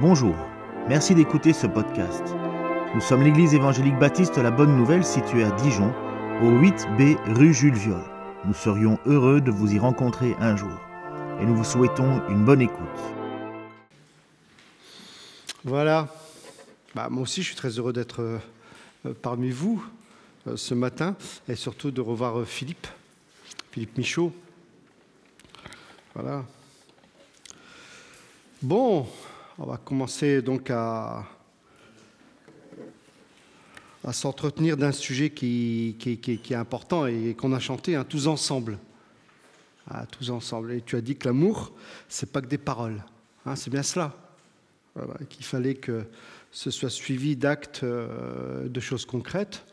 Bonjour, merci d'écouter ce podcast. Nous sommes l'église évangélique baptiste La Bonne Nouvelle située à Dijon, au 8B rue Jules Viol. Nous serions heureux de vous y rencontrer un jour et nous vous souhaitons une bonne écoute. Voilà, bah, moi aussi je suis très heureux d'être euh, parmi vous euh, ce matin et surtout de revoir euh, Philippe, Philippe Michaud. Voilà. Bon, on va commencer donc à, s'entretenir d'un sujet qui, est important et qu'on a chanté hein, tous ensemble. Ah, tous ensemble. Et tu as dit que l'amour, c'est pas que des paroles. Hein, c'est bien cela. Voilà, qu'il fallait que ce soit suivi d'actes, euh, de choses concrètes.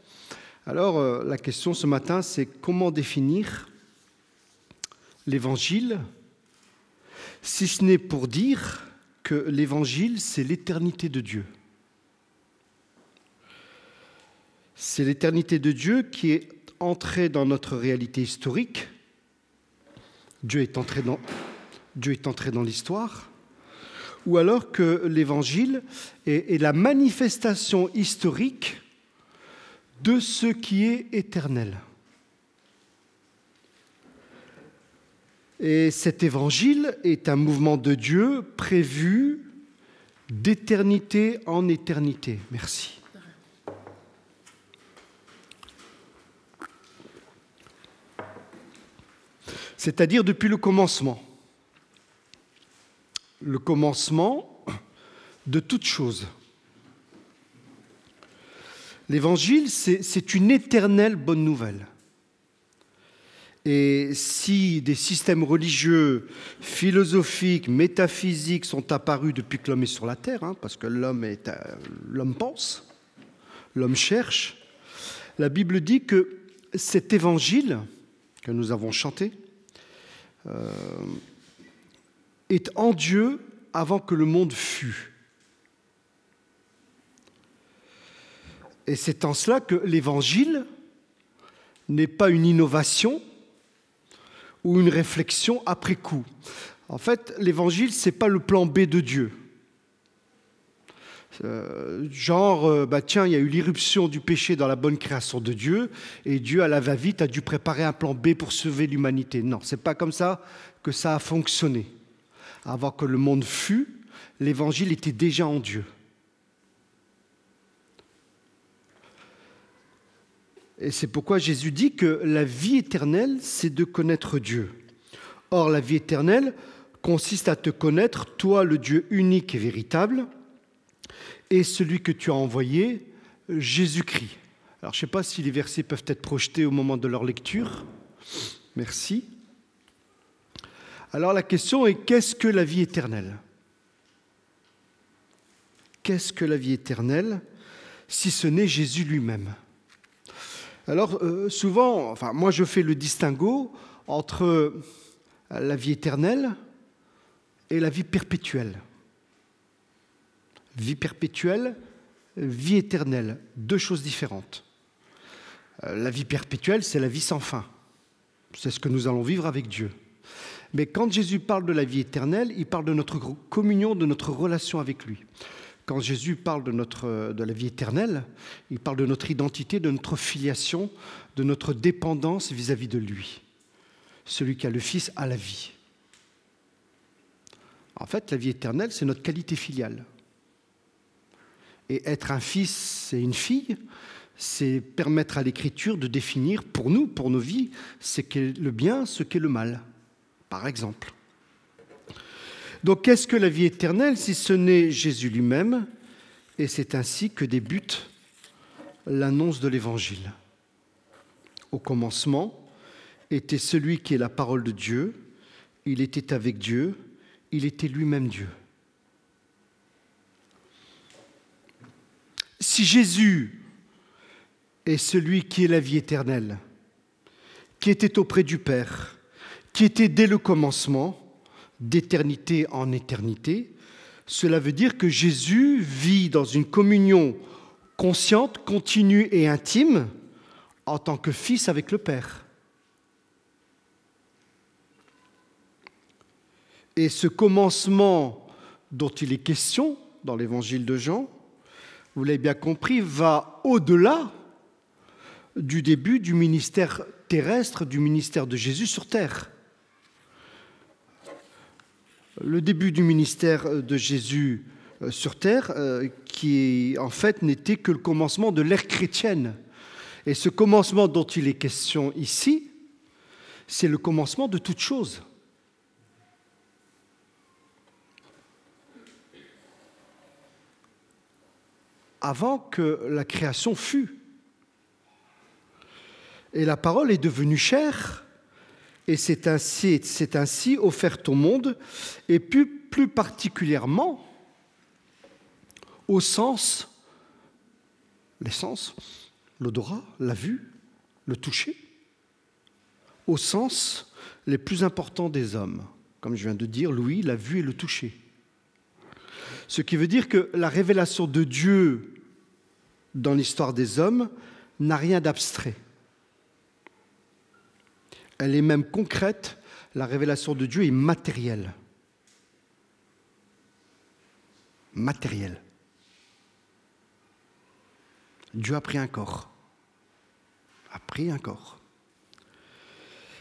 Alors, euh, la question ce matin, c'est comment définir l'évangile, si ce n'est pour dire que l'évangile, c'est l'éternité de Dieu. C'est l'éternité de Dieu qui est entrée dans notre réalité historique. Dieu est entré dans, l'histoire. Ou alors que l'évangile est la manifestation historique de ce qui est éternel. Et cet évangile est un mouvement de Dieu prévu d'éternité en éternité. Merci. C'est-à-dire depuis le commencement. Le commencement de toute chose. L'évangile, c'est une éternelle bonne nouvelle. Et si des systèmes religieux, philosophiques, métaphysiques sont apparus depuis que l'homme est sur la terre, hein, parce que l'homme est, l'homme pense, l'homme cherche, la Bible dit que cet évangile que nous avons chanté euh, est en Dieu avant que le monde fût. Et c'est en cela que l'évangile n'est pas une innovation ou une réflexion après coup. En fait, l'évangile, ce n'est pas le plan B de Dieu. Euh, genre, euh, bah tiens, il y a eu l'irruption du péché dans la bonne création de Dieu, et Dieu, à la va-vite, a dû préparer un plan B pour sauver l'humanité. Non, c'est pas comme ça que ça a fonctionné. Avant que le monde fût, l'évangile était déjà en Dieu. Et c'est pourquoi Jésus dit que la vie éternelle, c'est de connaître Dieu. Or, la vie éternelle consiste à te connaître, toi, le Dieu unique et véritable, et celui que tu as envoyé, Jésus-Christ. Alors, je ne sais pas si les versets peuvent être projetés au moment de leur lecture. Merci. Alors, la question est qu'est-ce que la vie éternelle? Qu'est-ce que la vie éternelle si ce n'est Jésus lui-même? Alors euh, souvent, enfin moi je fais le distinguo entre la vie éternelle et la vie perpétuelle. Vie perpétuelle, vie éternelle, deux choses différentes. Euh, la vie perpétuelle, c'est la vie sans fin. C'est ce que nous allons vivre avec Dieu. Mais quand Jésus parle de la vie éternelle, il parle de notre communion, de notre relation avec lui. Quand Jésus parle de, la vie éternelle, il parle de notre identité, de notre filiation, de notre dépendance vis-à-vis de lui. Celui qui a le Fils a la vie. En fait, la vie éternelle, c'est notre qualité filiale. Et être un fils et une fille, c'est permettre à l'Écriture de définir pour nous, pour nos vies, ce qu'est le bien, ce qu'est le mal, par exemple. Donc qu'est-ce que la vie éternelle si ce n'est Jésus lui-même? Et c'est ainsi que débute l'annonce de l'Évangile. Au commencement était celui qui est la parole de Dieu, il était avec Dieu, il était lui-même Dieu. Si Jésus est celui qui est la vie éternelle, qui était auprès du Père, qui était dès le commencement, d'éternité en éternité, cela veut dire que Jésus vit dans une communion consciente, continue et intime en tant que fils avec le Père. Et ce commencement dont il est question dans l'évangile de Jean, vous l'avez bien compris, va au-delà du début du ministère terrestre, du ministère de Jésus sur terre. Le début du ministère de Jésus euh, sur terre, euh, qui en fait n'était que le commencement de l'ère chrétienne. Et ce commencement dont il est question ici, c'est le commencement de toute chose. Avant que la création fût. Et la parole est devenue chère, et c'est ainsi, c'est ainsi offerte au monde, et plus, particulièrement au sens, les sens, l'odorat, la vue, le toucher, au sens les plus importants des hommes. Comme je viens de dire, Louis, la vue et le toucher. Ce qui veut dire que la révélation de Dieu dans l'histoire des hommes n'a rien d'abstrait. Elle est même concrète, la révélation de Dieu est matérielle. Matérielle. Dieu a pris un corps. A pris un corps.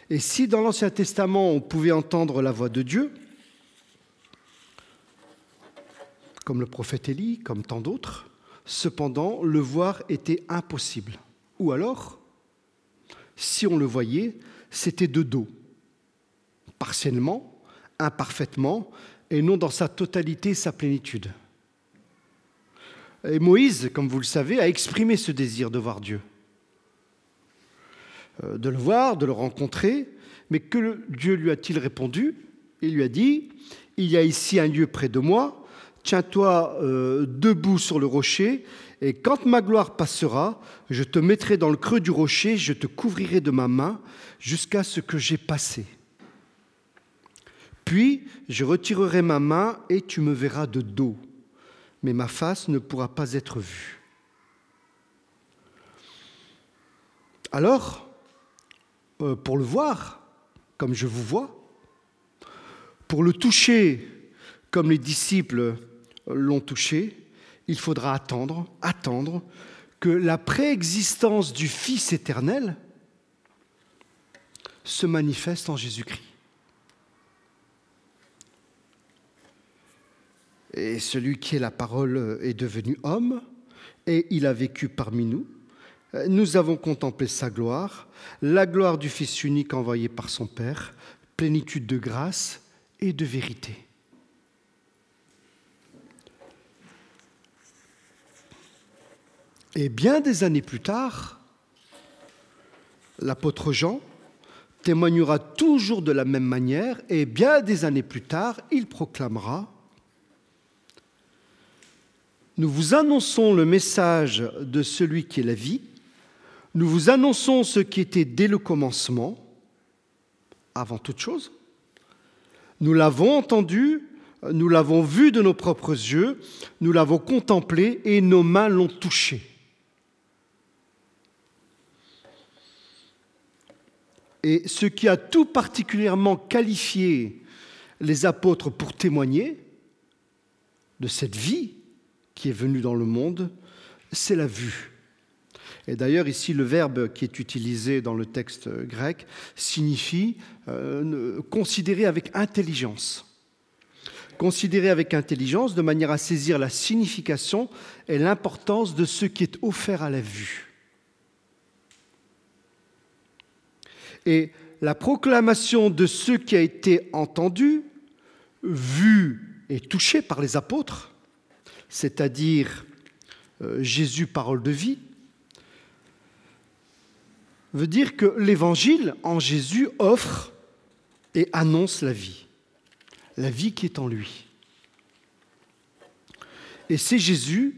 Et si dans l'Ancien Testament on pouvait entendre la voix de Dieu, comme le prophète Élie, comme tant d'autres, cependant le voir était impossible. Ou alors, si on le voyait, c'était de dos, partiellement, imparfaitement, et non dans sa totalité, sa plénitude. Et Moïse, comme vous le savez, a exprimé ce désir de voir Dieu, euh, de le voir, de le rencontrer, mais que Dieu lui a-t-il répondu? Il lui a dit, il y a ici un lieu près de moi, tiens-toi euh, debout sur le rocher, et quand ma gloire passera, je te mettrai dans le creux du rocher, je te couvrirai de ma main jusqu'à ce que j'ai passé. Puis je retirerai ma main et tu me verras de dos mais ma face ne pourra pas être vue. Alors, euh, pour le voir, comme je vous vois, pour le toucher, comme les disciples l'ont touché, il faudra attendre, attendre que la préexistence du Fils éternel se manifeste en Jésus-Christ. Et celui qui est la parole est devenu homme et il a vécu parmi nous. Nous avons contemplé sa gloire, la gloire du Fils unique envoyé par son Père, plénitude de grâce et de vérité. Et bien des années plus tard, l'apôtre Jean témoignera toujours de la même manière et bien des années plus tard, il proclamera nous vous annonçons le message de celui qui est la vie, nous vous annonçons ce qui était dès le commencement, avant toute chose. Nous l'avons entendu, nous l'avons vu de nos propres yeux, nous l'avons contemplé et nos mains l'ont touché. Et ce qui a tout particulièrement qualifié les apôtres pour témoigner de cette vie qui est venu dans le monde, c'est la vue. Et d'ailleurs, ici, le verbe qui est utilisé dans le texte grec signifie euh, considérer avec intelligence. Considérer avec intelligence de manière à saisir la signification et l'importance de ce qui est offert à la vue. Et la proclamation de ce qui a été entendu, vu et touché par les apôtres, c'est-à-dire euh, Jésus, parole de vie, veut dire que l'Évangile en Jésus offre et annonce la vie, la vie qui est en lui. Et c'est Jésus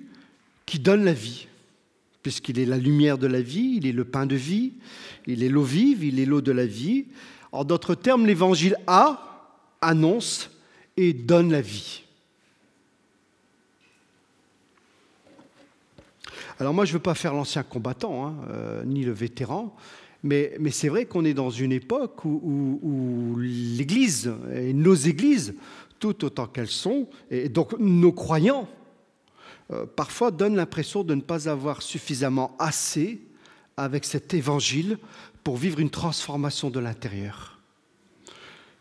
qui donne la vie, puisqu'il est la lumière de la vie, il est le pain de vie, il est l'eau vive, il est l'eau de la vie. En d'autres termes, l'Évangile a, annonce et donne la vie. Alors moi, je ne veux pas faire l'ancien combattant, hein, euh, ni le vétéran, mais, c'est vrai qu'on est dans une époque où, l'Église, et nos églises, tout autant qu'elles sont, et donc nos croyants, parfois donnent l'impression de ne pas avoir suffisamment assez avec cet évangile pour vivre une transformation de l'intérieur.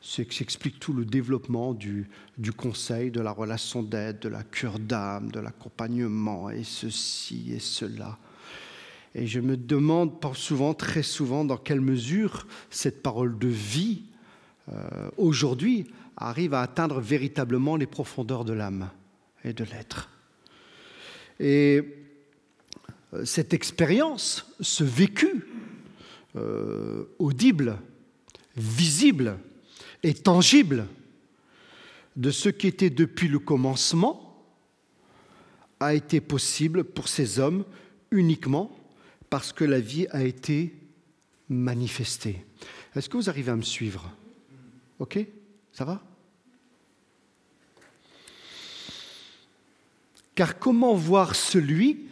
C'est que s'explique tout le développement du, du conseil, de la relation d'aide, de la cure d'âme, de l'accompagnement, et ceci et cela. Et je me demande souvent, très souvent, dans quelle mesure cette parole de vie, euh, aujourd'hui, arrive à atteindre véritablement les profondeurs de l'âme et de l'être. Et euh, cette expérience, ce vécu euh, audible, visible et tangible de ce qui était depuis le commencement, a été possible pour ces hommes uniquement parce que la vie a été manifestée. Est-ce que vous arrivez à me suivre? Ok? Ça va? Car comment voir celui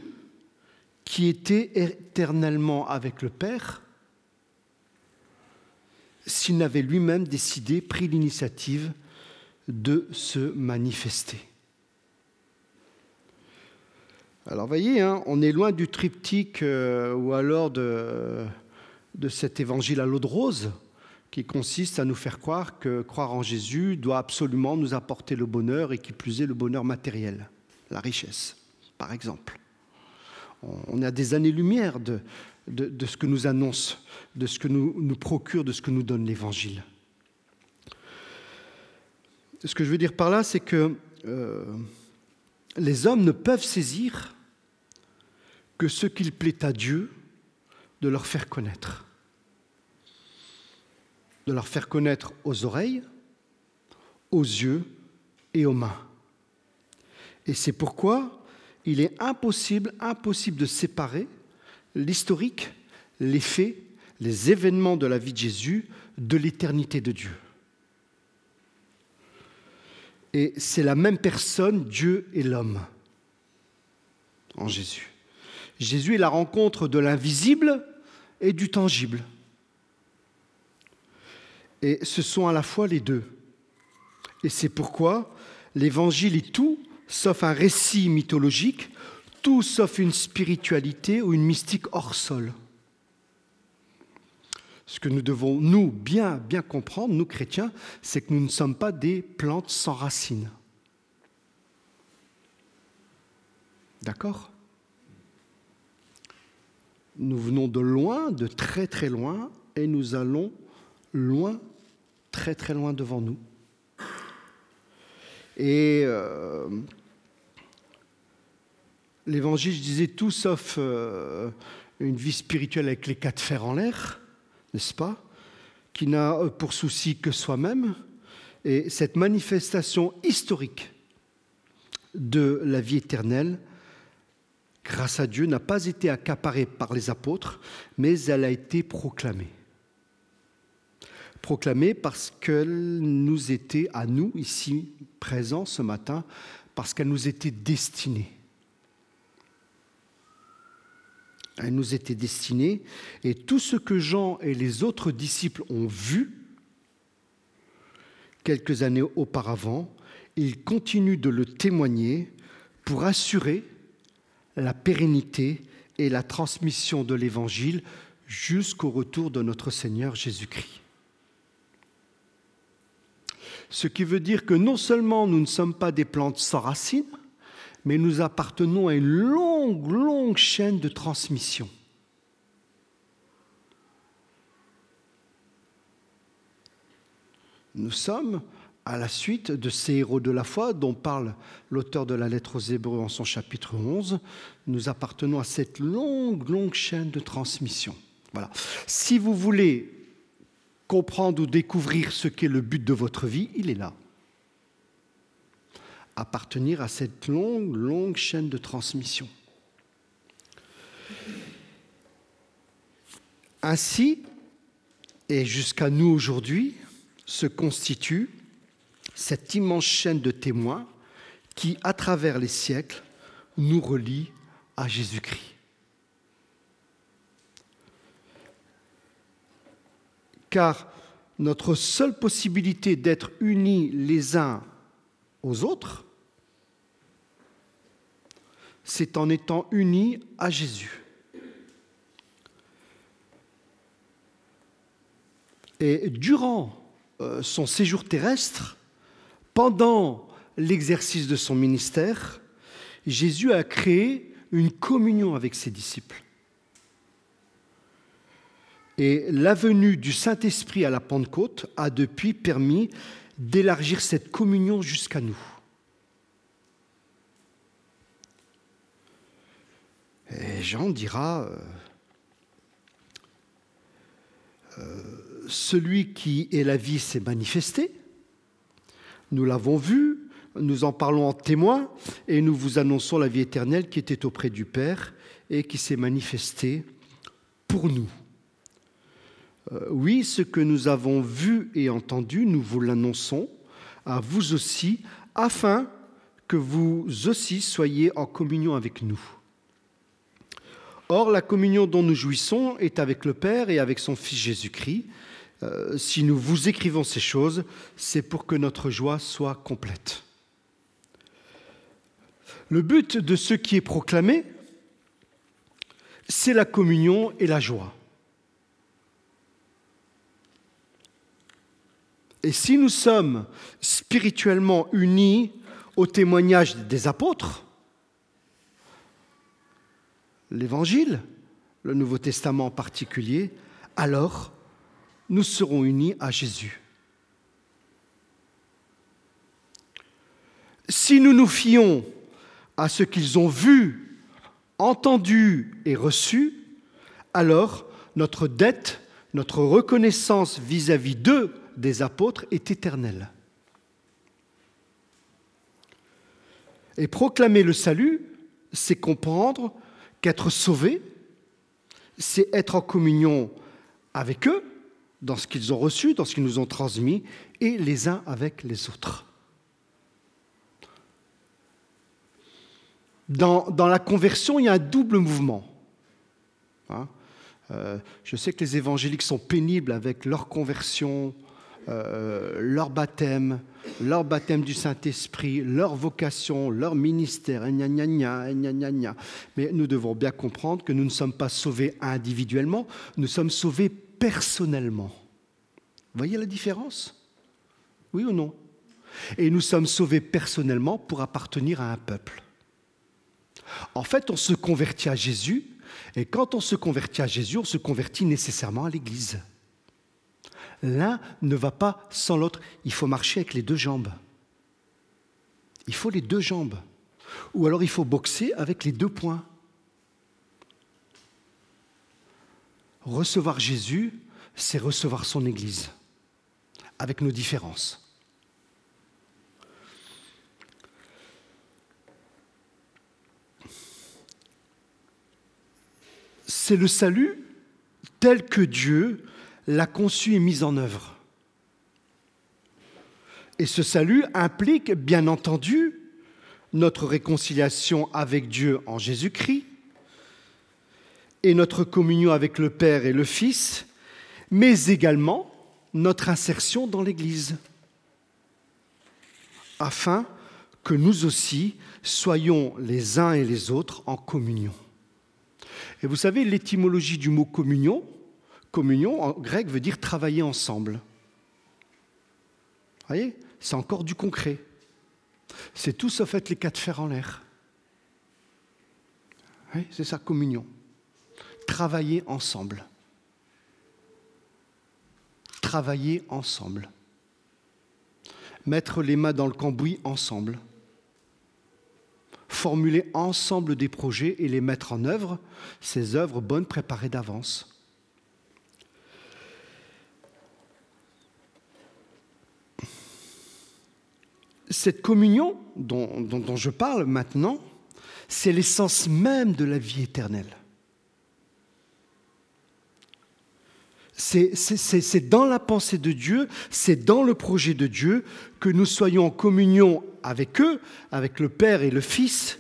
qui était éternellement avec le Père s'il n'avait lui-même décidé, pris l'initiative de se manifester? Alors, voyez, hein, on est loin du triptyque euh, ou alors de, de cet évangile à l'eau de rose qui consiste à nous faire croire que croire en Jésus doit absolument nous apporter le bonheur et qui plus est le bonheur matériel, la richesse, par exemple. On a des années-lumière de, de, ce que nous annonce, de ce que nous, nous procure, de ce que nous donne l'Évangile. Ce que je veux dire par là, c'est que euh, les hommes ne peuvent saisir que ce qu'il plaît à Dieu de leur faire connaître. De leur faire connaître aux oreilles, aux yeux et aux mains. Et c'est pourquoi il est impossible, impossible de séparer l'historique, les faits, les événements de la vie de Jésus de l'éternité de Dieu. Et c'est la même personne, Dieu et l'homme, en Jésus. Jésus est la rencontre de l'invisible et du tangible. Et ce sont à la fois les deux. Et c'est pourquoi l'évangile est tout sauf un récit mythologique, tout sauf une spiritualité ou une mystique hors sol. Ce que nous devons, nous, bien, bien comprendre, nous chrétiens, c'est que nous ne sommes pas des plantes sans racines. D'accord? Nous venons de loin, de très très loin, et nous allons loin, très très loin devant nous. Et euh, l'évangile, je disais tout sauf euh, une vie spirituelle avec les quatre fers en l'air, n'est-ce pas Qui n'a pour souci que soi-même. Et cette manifestation historique de la vie éternelle, grâce à Dieu, n'a pas été accaparée par les apôtres, mais elle a été proclamée. Proclamée parce qu'elle nous était, à nous, ici présents ce matin, parce qu'elle nous était destinée. Elle nous était destinée, et tout ce que Jean et les autres disciples ont vu quelques années auparavant, ils continuent de le témoigner pour assurer la pérennité et la transmission de l'Évangile jusqu'au retour de notre Seigneur Jésus-Christ. Ce qui veut dire que non seulement nous ne sommes pas des plantes sans racines, mais nous appartenons à une longue, longue chaîne de transmission. Nous sommes à la suite de ces héros de la foi dont parle l'auteur de la lettre aux Hébreux en son chapitre 11, nous appartenons à cette longue, longue chaîne de transmission. Voilà. Si vous voulez comprendre ou découvrir ce qu'est le but de votre vie, il est là. Appartenir à cette longue, longue chaîne de transmission. Ainsi, et jusqu'à nous aujourd'hui, se constitue cette immense chaîne de témoins qui, à travers les siècles, nous relie à Jésus-Christ. Car notre seule possibilité d'être unis les uns aux autres, c'est en étant unis à Jésus. Et durant euh, son séjour terrestre, pendant l'exercice de son ministère, Jésus a créé une communion avec ses disciples. Et la venue du Saint-Esprit à la Pentecôte a depuis permis d'élargir cette communion jusqu'à nous. Et Jean dira, euh, euh, celui qui est la vie s'est manifesté, nous l'avons vu, nous en parlons en témoin, et nous vous annonçons la vie éternelle qui était auprès du Père et qui s'est manifestée pour nous. Euh, oui, ce que nous avons vu et entendu, nous vous l'annonçons à vous aussi, afin que vous aussi soyez en communion avec nous. Or, la communion dont nous jouissons est avec le Père et avec son Fils Jésus-Christ. Euh, si nous vous écrivons ces choses, c'est pour que notre joie soit complète. Le but de ce qui est proclamé, c'est la communion et la joie. Et si nous sommes spirituellement unis au témoignage des apôtres, l'Évangile, le Nouveau Testament en particulier, alors nous serons unis à Jésus. Si nous nous fions à ce qu'ils ont vu, entendu et reçu, alors notre dette, notre reconnaissance vis-à-vis d'eux des apôtres est éternelle. Et proclamer le salut, c'est comprendre qu'être sauvé, c'est être en communion avec eux, dans ce qu'ils ont reçu, dans ce qu'ils nous ont transmis, et les uns avec les autres. Dans, la conversion, il y a un double mouvement. Hein? Euh, je sais que les évangéliques sont pénibles avec leur conversion, euh, leur baptême, leur baptême du Saint-Esprit, leur vocation, leur ministère, mais nous devons bien comprendre que nous ne sommes pas sauvés individuellement, nous sommes sauvés personnellement. Voyez la différence? Oui ou non? Et nous sommes sauvés personnellement pour appartenir à un peuple. En fait, on se convertit à Jésus, et quand on se convertit à Jésus, on se convertit nécessairement à l'Église. L'un ne va pas sans l'autre. Il faut marcher avec les deux jambes. Il faut les deux jambes. Ou alors il faut boxer avec les deux poings. Recevoir Jésus, c'est recevoir son Église, avec nos différences. C'est le salut tel que Dieu l'a conçu et mise en œuvre. Et ce salut implique, bien entendu, notre réconciliation avec Dieu en Jésus-Christ et notre communion avec le Père et le Fils, mais également notre insertion dans l'Église, afin que nous aussi soyons les uns et les autres en communion. Et vous savez, l'étymologie du mot communion, communion en grec veut dire travailler ensemble. Vous voyez? C'est encore du concret. C'est tout sauf être les quatre fers en l'air. Oui, c'est ça, communion. Travailler ensemble. Travailler ensemble. Mettre les mains dans le cambouis ensemble. Formuler ensemble des projets et les mettre en œuvre, ces œuvres bonnes préparées d'avance. Cette communion dont, je parle maintenant, c'est l'essence même de la vie éternelle. C'est dans la pensée de Dieu, c'est dans le projet de Dieu que nous soyons en communion avec eux, avec le Père et le Fils,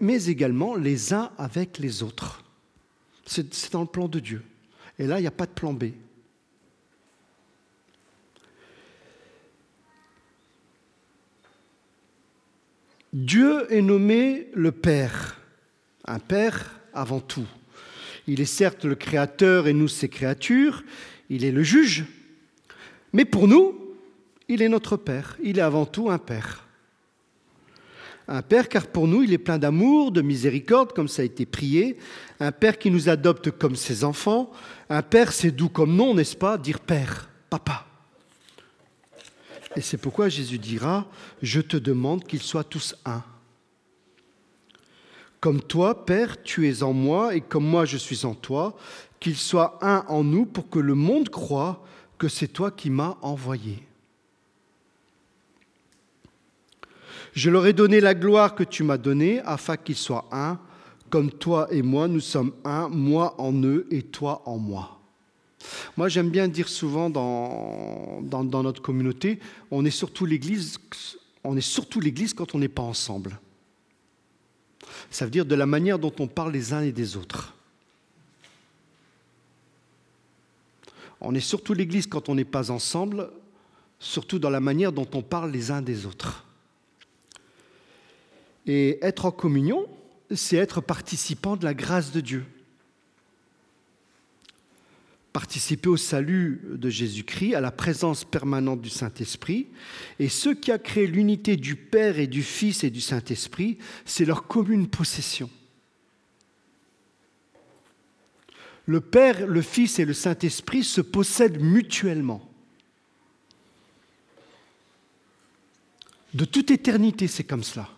mais également les uns avec les autres. C'est dans le plan de Dieu. Et là, il n'y a pas de plan B. Dieu est nommé le Père, un Père avant tout. Il est certes le Créateur et nous ses créatures, il est le juge, mais pour nous, il est notre Père, il est avant tout un Père. Un Père car pour nous, il est plein d'amour, de miséricorde, comme ça a été prié, un Père qui nous adopte comme ses enfants, un Père c'est doux comme nom, n'est-ce pas, dire Père, Papa. Et c'est pourquoi Jésus dira, je te demande qu'ils soient tous un. Comme toi, Père, tu es en moi et comme moi je suis en toi, qu'ils soient un en nous pour que le monde croie que c'est toi qui m'as envoyé. Je leur ai donné la gloire que tu m'as donnée afin qu'ils soient un, comme toi et moi, nous sommes un, moi en eux et toi en moi. Moi, j'aime bien dire souvent dans, notre communauté, on est surtout l'Église, on est surtout l'Église quand on n'est pas ensemble. Ça veut dire de la manière dont on parle les uns et des autres. On est surtout l'Église quand on n'est pas ensemble, surtout dans la manière dont on parle les uns des autres. Et être en communion, c'est être participant de la grâce de Dieu participer au salut de Jésus-Christ, à la présence permanente du Saint-Esprit. Et ce qui a créé l'unité du Père et du Fils et du Saint-Esprit, c'est leur commune possession. Le Père, le Fils et le Saint-Esprit se possèdent mutuellement. De toute éternité, c'est comme cela.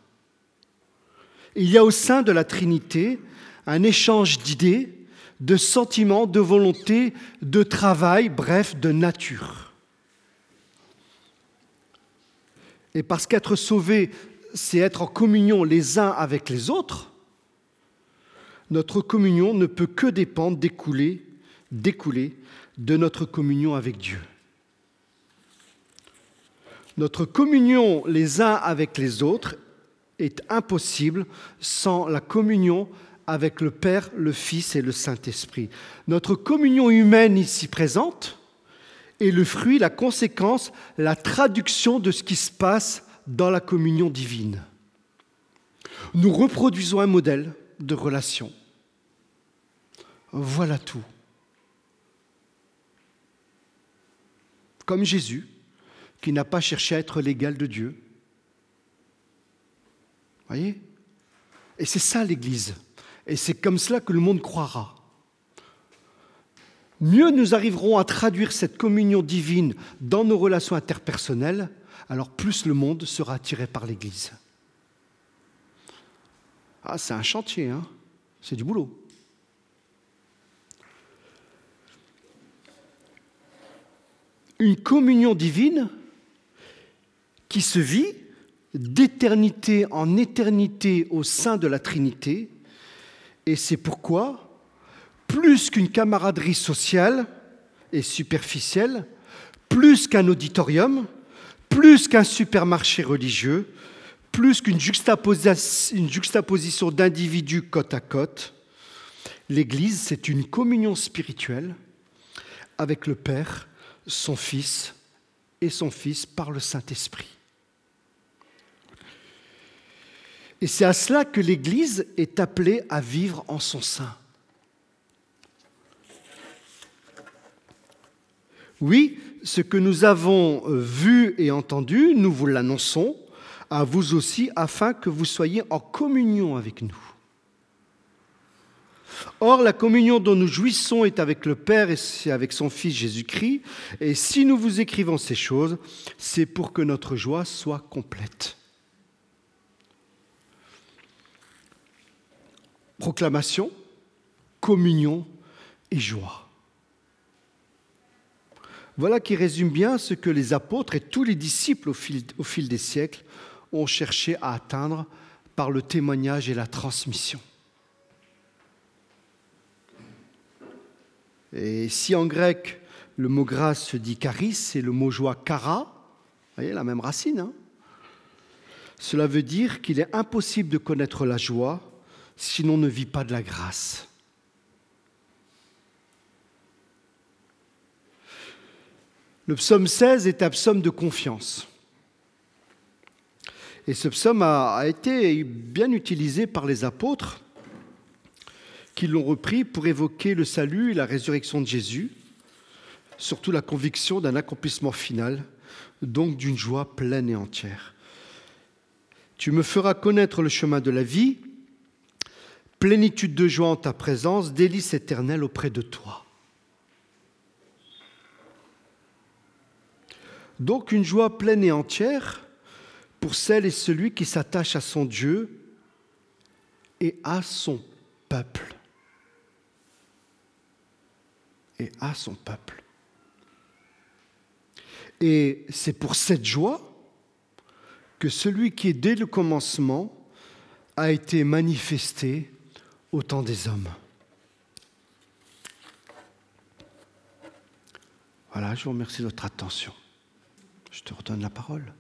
Il y a au sein de la Trinité un échange d'idées, de sentiments, de volonté, de travail, bref, de nature. Et parce qu'être sauvé, c'est être en communion les uns avec les autres, notre communion ne peut que dépendre, découler, découler de notre communion avec Dieu. Notre communion les uns avec les autres est impossible sans la communion avec le Père, le Fils et le Saint-Esprit. Notre communion humaine ici présente est le fruit, la conséquence, la traduction de ce qui se passe dans la communion divine. Nous reproduisons un modèle de relation. Voilà tout. Comme Jésus, qui n'a pas cherché à être l'égal de Dieu. Voyez? Et c'est ça l'Église. Et c'est comme cela que le monde croira. Mieux nous arriverons à traduire cette communion divine dans nos relations interpersonnelles, alors plus le monde sera attiré par l'Église. Ah, c'est un chantier, hein c'est du boulot. Une communion divine qui se vit d'éternité en éternité au sein de la Trinité, et c'est pourquoi, plus qu'une camaraderie sociale et superficielle, plus qu'un auditorium, plus qu'un supermarché religieux, plus qu'une juxtaposition d'individus côte à côte, l'Église, c'est une communion spirituelle avec le Père, son Fils et son Fils par le Saint-Esprit. Et c'est à cela que l'Église est appelée à vivre en son sein. Oui, ce que nous avons euh, vu et entendu, nous vous l'annonçons à vous aussi, afin que vous soyez en communion avec nous. Or, la communion dont nous jouissons est avec le Père et avec son Fils Jésus-Christ. Et si nous vous écrivons ces choses, c'est pour que notre joie soit complète. Proclamation, communion et joie. Voilà qui résume bien ce que les apôtres et tous les disciples au fil, des siècles ont cherché à atteindre par le témoignage et la transmission. Et si en grec le mot grâce se dit charis et le mot joie kara, vous voyez la même racine, hein cela veut dire qu'il est impossible de connaître la joie sinon on ne vit pas de la grâce. Le psaume 16 est un psaume de confiance. Et ce psaume a, été bien utilisé par les apôtres qui l'ont repris pour évoquer le salut et la résurrection de Jésus, surtout la conviction d'un accomplissement final, donc d'une joie pleine et entière. Tu me feras connaître le chemin de la vie, plénitude de joie en ta présence, délice éternelle auprès de toi. Donc une joie pleine et entière pour celle et celui qui s'attache à son Dieu et à son peuple. Et à son peuple. Et c'est pour cette joie que celui qui dès le commencement a été manifesté au temps des hommes. Voilà, je vous remercie de votre attention. Je te redonne la parole.